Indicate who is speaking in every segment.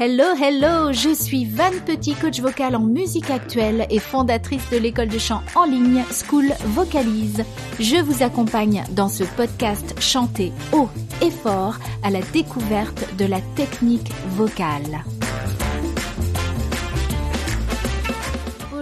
Speaker 1: Hello, hello, je suis Van Petit, coach vocal en musique actuelle et fondatrice de l'école de chant en ligne School Vocalise. Je vous accompagne dans ce podcast chanter haut et fort à la découverte de la technique vocale.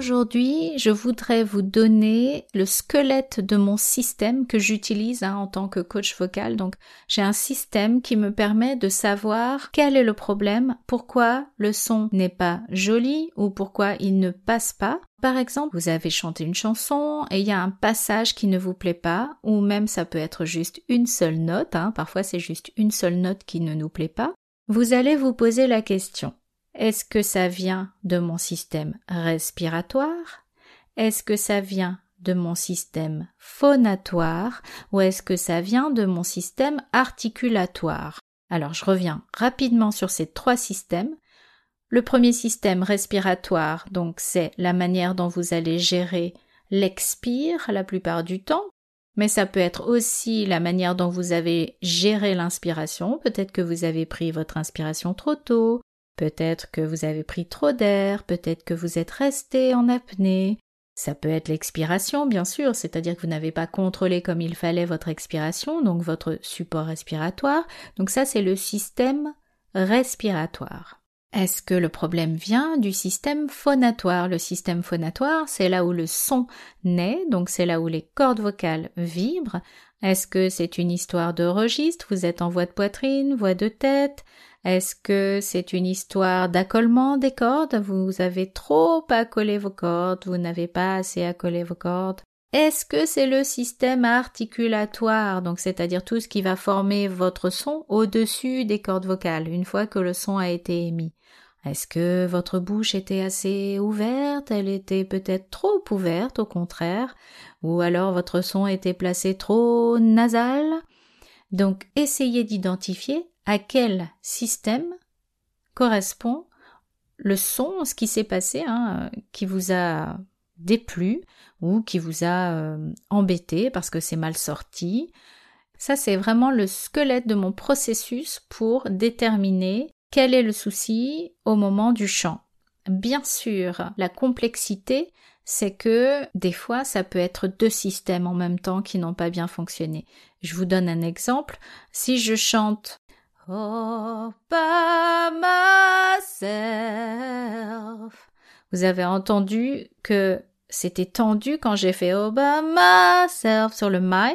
Speaker 1: Aujourd'hui, je voudrais vous donner le squelette de mon système que j'utilise hein, en tant que coach vocal. Donc, j'ai un système qui me permet de savoir quel est le problème, pourquoi le son n'est pas joli ou pourquoi il ne passe pas. Par exemple, vous avez chanté une chanson et il y a un passage qui ne vous plaît pas, ou même ça peut être juste une seule note, hein. parfois c'est juste une seule note qui ne nous plaît pas. Vous allez vous poser la question est-ce que ça vient de mon système respiratoire? Est-ce que ça vient de mon système phonatoire? Ou est-ce que ça vient de mon système articulatoire? Alors je reviens rapidement sur ces trois systèmes. Le premier système respiratoire, donc c'est la manière dont vous allez gérer l'expire la plupart du temps, mais ça peut être aussi la manière dont vous avez géré l'inspiration. Peut-être que vous avez pris votre inspiration trop tôt, Peut-être que vous avez pris trop d'air, peut-être que vous êtes resté en apnée. Ça peut être l'expiration, bien sûr, c'est-à-dire que vous n'avez pas contrôlé comme il fallait votre expiration, donc votre support respiratoire. Donc ça, c'est le système respiratoire. Est-ce que le problème vient du système phonatoire? Le système phonatoire, c'est là où le son naît, donc c'est là où les cordes vocales vibrent. Est-ce que c'est une histoire de registre? Vous êtes en voix de poitrine, voix de tête? Est-ce que c'est une histoire d'accollement des cordes? Vous avez trop accolé vos cordes, vous n'avez pas assez accolé vos cordes. Est-ce que c'est le système articulatoire, donc c'est-à-dire tout ce qui va former votre son au-dessus des cordes vocales une fois que le son a été émis? Est-ce que votre bouche était assez ouverte Elle était peut-être trop ouverte, au contraire, ou alors votre son était placé trop nasal? Donc essayez d'identifier à quel système correspond le son, ce qui s'est passé, hein, qui vous a déplu ou qui vous a euh, embêté parce que c'est mal sorti. Ça, c'est vraiment le squelette de mon processus pour déterminer quel est le souci au moment du chant. Bien sûr, la complexité, c'est que des fois, ça peut être deux systèmes en même temps qui n'ont pas bien fonctionné. Je vous donne un exemple. Si je chante All by myself. Vous avez entendu que c'était tendu quand j'ai fait All by myself sur le my.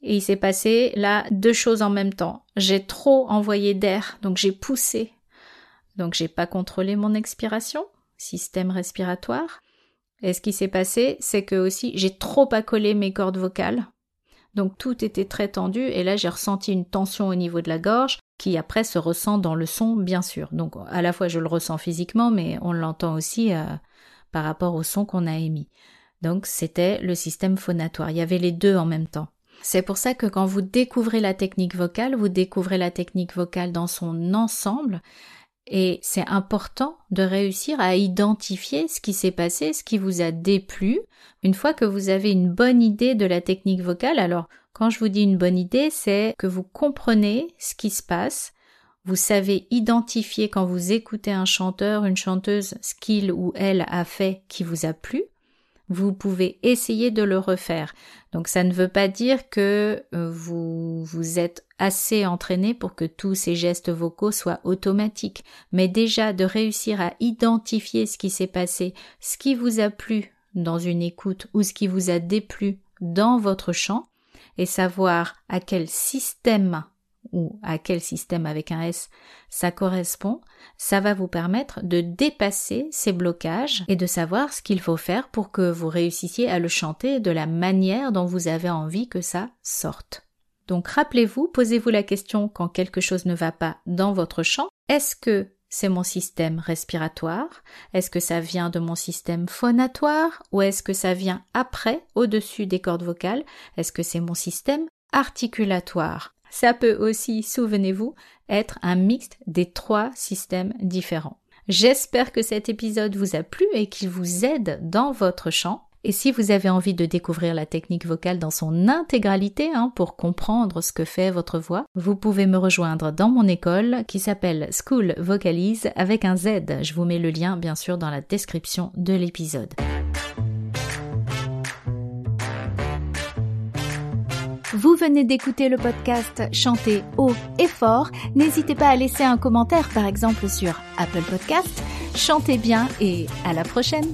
Speaker 1: Et il s'est passé là deux choses en même temps. J'ai trop envoyé d'air, donc j'ai poussé. Donc j'ai pas contrôlé mon expiration, système respiratoire. Et ce qui s'est passé, c'est que aussi j'ai trop accolé mes cordes vocales. Donc tout était très tendu et là j'ai ressenti une tension au niveau de la gorge qui après se ressent dans le son bien sûr. Donc à la fois je le ressens physiquement mais on l'entend aussi euh, par rapport au son qu'on a émis. Donc c'était le système phonatoire. Il y avait les deux en même temps. C'est pour ça que quand vous découvrez la technique vocale, vous découvrez la technique vocale dans son ensemble et c'est important de réussir à identifier ce qui s'est passé, ce qui vous a déplu. Une fois que vous avez une bonne idée de la technique vocale, alors quand je vous dis une bonne idée, c'est que vous comprenez ce qui se passe, vous savez identifier quand vous écoutez un chanteur, une chanteuse, ce qu'il ou elle a fait qui vous a plu, vous pouvez essayer de le refaire. Donc ça ne veut pas dire que euh, vous vous êtes assez entraîné pour que tous ces gestes vocaux soient automatiques, mais déjà de réussir à identifier ce qui s'est passé, ce qui vous a plu dans une écoute ou ce qui vous a déplu dans votre chant, et savoir à quel système ou à quel système avec un S ça correspond, ça va vous permettre de dépasser ces blocages et de savoir ce qu'il faut faire pour que vous réussissiez à le chanter de la manière dont vous avez envie que ça sorte. Donc rappelez-vous, posez-vous la question quand quelque chose ne va pas dans votre chant, est-ce que c'est mon système respiratoire? Est-ce que ça vient de mon système phonatoire? Ou est-ce que ça vient après, au-dessus des cordes vocales? Est-ce que c'est mon système articulatoire? Ça peut aussi, souvenez-vous, être un mixte des trois systèmes différents. J'espère que cet épisode vous a plu et qu'il vous aide dans votre chant. Et si vous avez envie de découvrir la technique vocale dans son intégralité hein, pour comprendre ce que fait votre voix, vous pouvez me rejoindre dans mon école qui s'appelle School Vocalise avec un Z. Je vous mets le lien bien sûr dans la description de l'épisode. Vous venez d'écouter le podcast Chanter haut et fort. N'hésitez pas à laisser un commentaire par exemple sur Apple Podcast. Chantez bien et à la prochaine